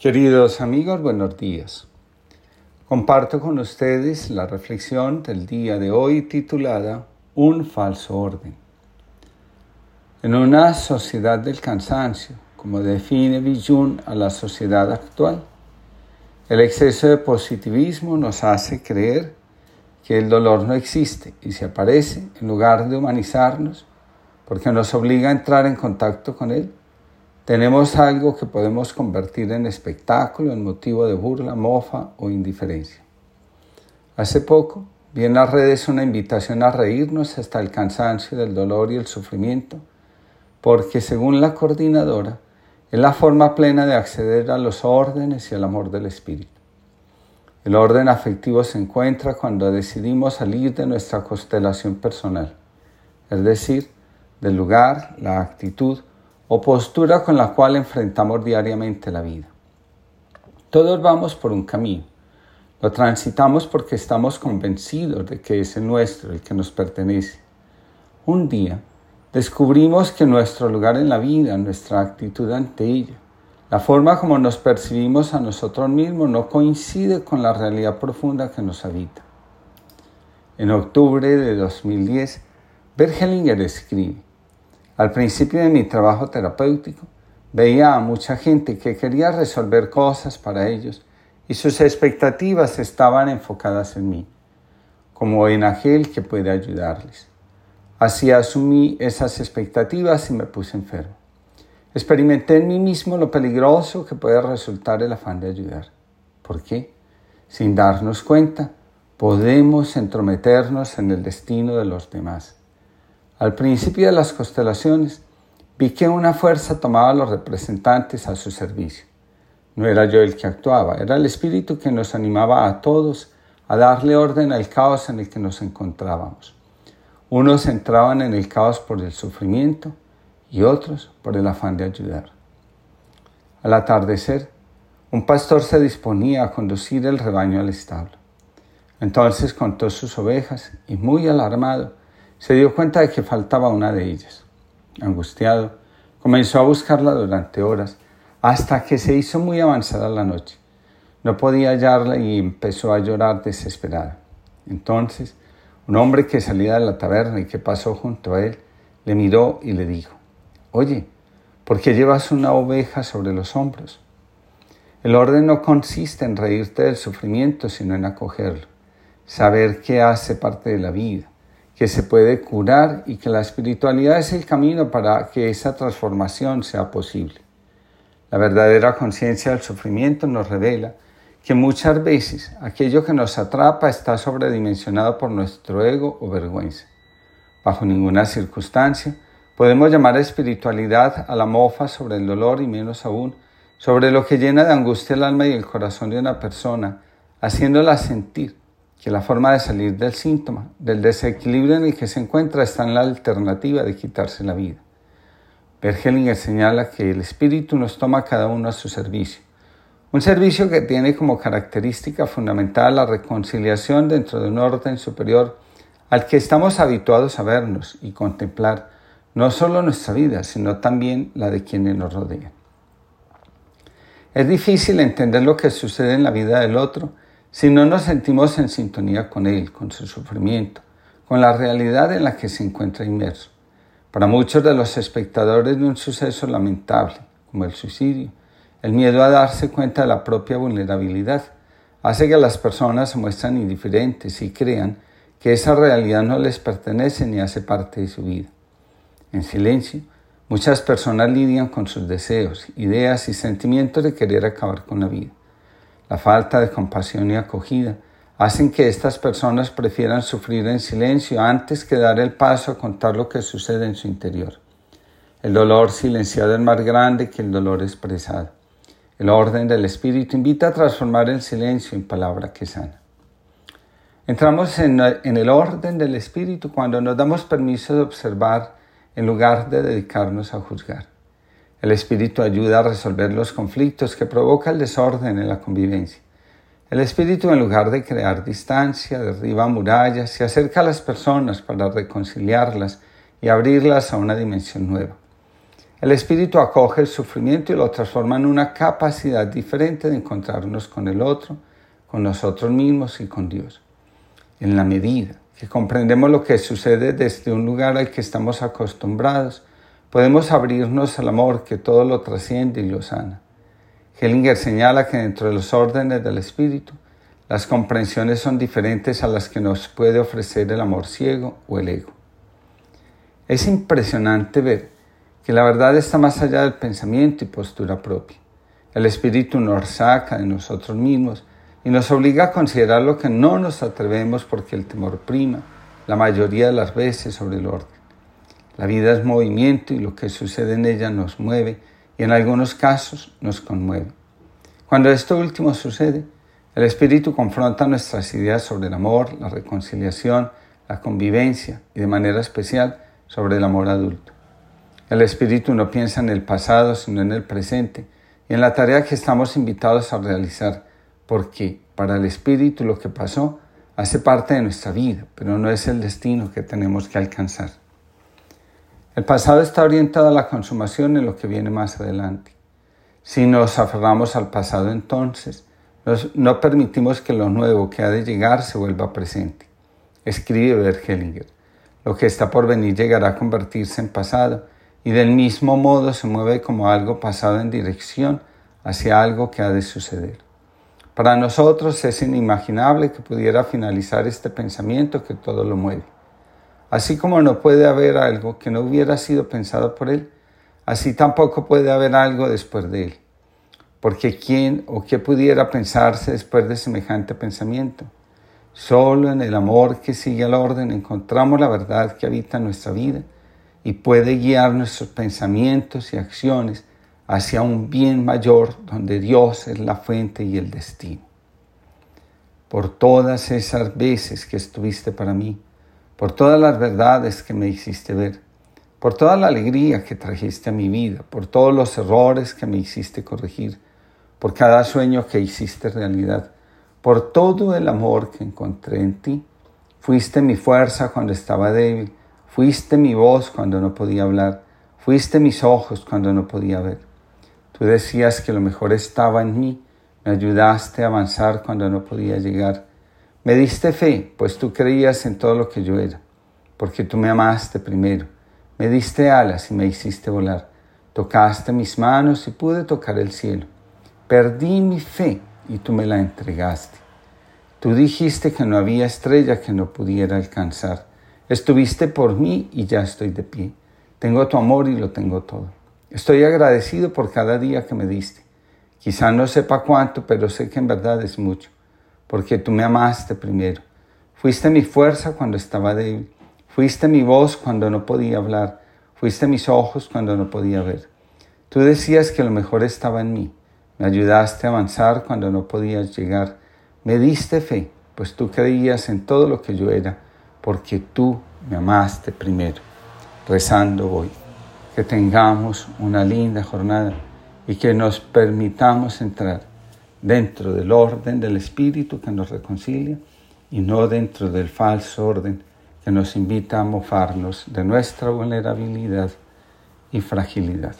Queridos amigos, buenos días. Comparto con ustedes la reflexión del día de hoy titulada Un falso orden. En una sociedad del cansancio, como define Bijun a la sociedad actual, el exceso de positivismo nos hace creer que el dolor no existe y si aparece, en lugar de humanizarnos, porque nos obliga a entrar en contacto con él, tenemos algo que podemos convertir en espectáculo, en motivo de burla, mofa o indiferencia. Hace poco vi en las redes una invitación a reírnos hasta el cansancio del dolor y el sufrimiento, porque según la coordinadora, es la forma plena de acceder a los órdenes y al amor del Espíritu. El orden afectivo se encuentra cuando decidimos salir de nuestra constelación personal, es decir, del lugar, la actitud, o postura con la cual enfrentamos diariamente la vida. Todos vamos por un camino. Lo transitamos porque estamos convencidos de que es el nuestro, el que nos pertenece. Un día descubrimos que nuestro lugar en la vida, nuestra actitud ante ella, la forma como nos percibimos a nosotros mismos no coincide con la realidad profunda que nos habita. En octubre de 2010, Bergelinger escribe, al principio de mi trabajo terapéutico, veía a mucha gente que quería resolver cosas para ellos y sus expectativas estaban enfocadas en mí, como en aquel que puede ayudarles. Así asumí esas expectativas y me puse enfermo. Experimenté en mí mismo lo peligroso que puede resultar el afán de ayudar. ¿Por qué? Sin darnos cuenta, podemos entrometernos en el destino de los demás. Al principio de las constelaciones, vi que una fuerza tomaba a los representantes a su servicio. No era yo el que actuaba, era el espíritu que nos animaba a todos a darle orden al caos en el que nos encontrábamos. Unos entraban en el caos por el sufrimiento y otros por el afán de ayudar. Al atardecer, un pastor se disponía a conducir el rebaño al establo. Entonces contó sus ovejas y muy alarmado se dio cuenta de que faltaba una de ellas. Angustiado, comenzó a buscarla durante horas hasta que se hizo muy avanzada la noche. No podía hallarla y empezó a llorar desesperada. Entonces, un hombre que salía de la taberna y que pasó junto a él, le miró y le dijo, Oye, ¿por qué llevas una oveja sobre los hombros? El orden no consiste en reírte del sufrimiento, sino en acogerlo, saber que hace parte de la vida, que se puede curar y que la espiritualidad es el camino para que esa transformación sea posible. La verdadera conciencia del sufrimiento nos revela que muchas veces aquello que nos atrapa está sobredimensionado por nuestro ego o vergüenza. Bajo ninguna circunstancia podemos llamar espiritualidad a la mofa sobre el dolor y menos aún sobre lo que llena de angustia el alma y el corazón de una persona, haciéndola sentir que la forma de salir del síntoma, del desequilibrio en el que se encuentra, está en la alternativa de quitarse la vida. Bergelinger señala que el espíritu nos toma cada uno a su servicio, un servicio que tiene como característica fundamental la reconciliación dentro de un orden superior al que estamos habituados a vernos y contemplar no solo nuestra vida, sino también la de quienes nos rodean. Es difícil entender lo que sucede en la vida del otro, si no nos sentimos en sintonía con Él, con su sufrimiento, con la realidad en la que se encuentra inmerso. Para muchos de los espectadores de un suceso lamentable, como el suicidio, el miedo a darse cuenta de la propia vulnerabilidad hace que las personas se muestran indiferentes y crean que esa realidad no les pertenece ni hace parte de su vida. En silencio, muchas personas lidian con sus deseos, ideas y sentimientos de querer acabar con la vida. La falta de compasión y acogida hacen que estas personas prefieran sufrir en silencio antes que dar el paso a contar lo que sucede en su interior. El dolor silenciado es más grande que el dolor expresado. El orden del Espíritu invita a transformar el silencio en palabra que sana. Entramos en, el orden del Espíritu cuando nos damos permiso de observar en lugar de dedicarnos a juzgar. El Espíritu ayuda a resolver los conflictos que provoca el desorden en la convivencia. El Espíritu, en lugar de crear distancia, derriba murallas, se acerca a las personas para reconciliarlas y abrirlas a una dimensión nueva. El Espíritu acoge el sufrimiento y lo transforma en una capacidad diferente de encontrarnos con el otro, con nosotros mismos y con Dios. En la medida que comprendemos lo que sucede desde un lugar al que estamos acostumbrados, podemos abrirnos al amor que todo lo trasciende y lo sana. Hellinger señala que dentro de los órdenes del Espíritu, las comprensiones son diferentes a las que nos puede ofrecer el amor ciego o el ego. Es impresionante ver que la verdad está más allá del pensamiento y postura propia. El Espíritu nos saca de nosotros mismos y nos obliga a considerar lo que no nos atrevemos porque el temor prima la mayoría de las veces sobre el orden. La vida es movimiento y lo que sucede en ella nos mueve y en algunos casos nos conmueve. Cuando esto último sucede, el Espíritu confronta nuestras ideas sobre el amor, la reconciliación, la convivencia y de manera especial sobre el amor adulto. El Espíritu no piensa en el pasado, sino en el presente y en la tarea que estamos invitados a realizar, porque para el Espíritu lo que pasó hace parte de nuestra vida, pero no es el destino que tenemos que alcanzar. El pasado está orientado a la consumación en lo que viene más adelante. Si nos aferramos al pasado entonces, no permitimos que lo nuevo que ha de llegar se vuelva presente. Escribe Bert Hellinger. Lo que está por venir llegará a convertirse en pasado y del mismo modo se mueve como algo pasado en dirección hacia algo que ha de suceder. Para nosotros es inimaginable que pudiera finalizar este pensamiento que todo lo mueve. Así como no puede haber algo que no hubiera sido pensado por él, así tampoco puede haber algo después de él porque quién o qué pudiera pensarse después de semejante pensamiento. Solo en el amor que sigue al orden encontramos la verdad que habita en nuestra vida y puede guiar nuestros pensamientos y acciones hacia un bien mayor donde Dios es la fuente y el destino. Por todas esas veces que estuviste para mí, por todas las verdades que me hiciste ver, por toda la alegría que trajiste a mi vida, por todos los errores que me hiciste corregir, por cada sueño que hiciste realidad, por todo el amor que encontré en ti. Fuiste mi fuerza cuando estaba débil, fuiste mi voz cuando no podía hablar, fuiste mis ojos cuando no podía ver. Tú decías que lo mejor estaba en mí, me ayudaste a avanzar cuando no podía llegar. Me diste fe, pues tú creías en todo lo que yo era, porque tú me amaste primero. Me diste alas y me hiciste volar. Tocaste mis manos y pude tocar el cielo. Perdí mi fe y tú me la entregaste. Tú dijiste que no había estrella que no pudiera alcanzar. Estuviste por mí y ya estoy de pie. Tengo tu amor y lo tengo todo. Estoy agradecido por cada día que me diste. Quizá no sepa cuánto, pero sé que en verdad es mucho, porque tú me amaste primero. Fuiste mi fuerza cuando estaba débil. Fuiste mi voz cuando no podía hablar. Fuiste mis ojos cuando no podía ver. Tú decías que lo mejor estaba en mí me ayudaste a avanzar cuando no podías llegar. Me diste fe, pues tú creías en todo lo que yo era, porque tú me amaste primero. Rezando voy. Que tengamos una linda jornada y que nos permitamos entrar dentro del orden del Espíritu que nos reconcilia y no dentro del falso orden que nos invita a mofarnos de nuestra vulnerabilidad y fragilidad.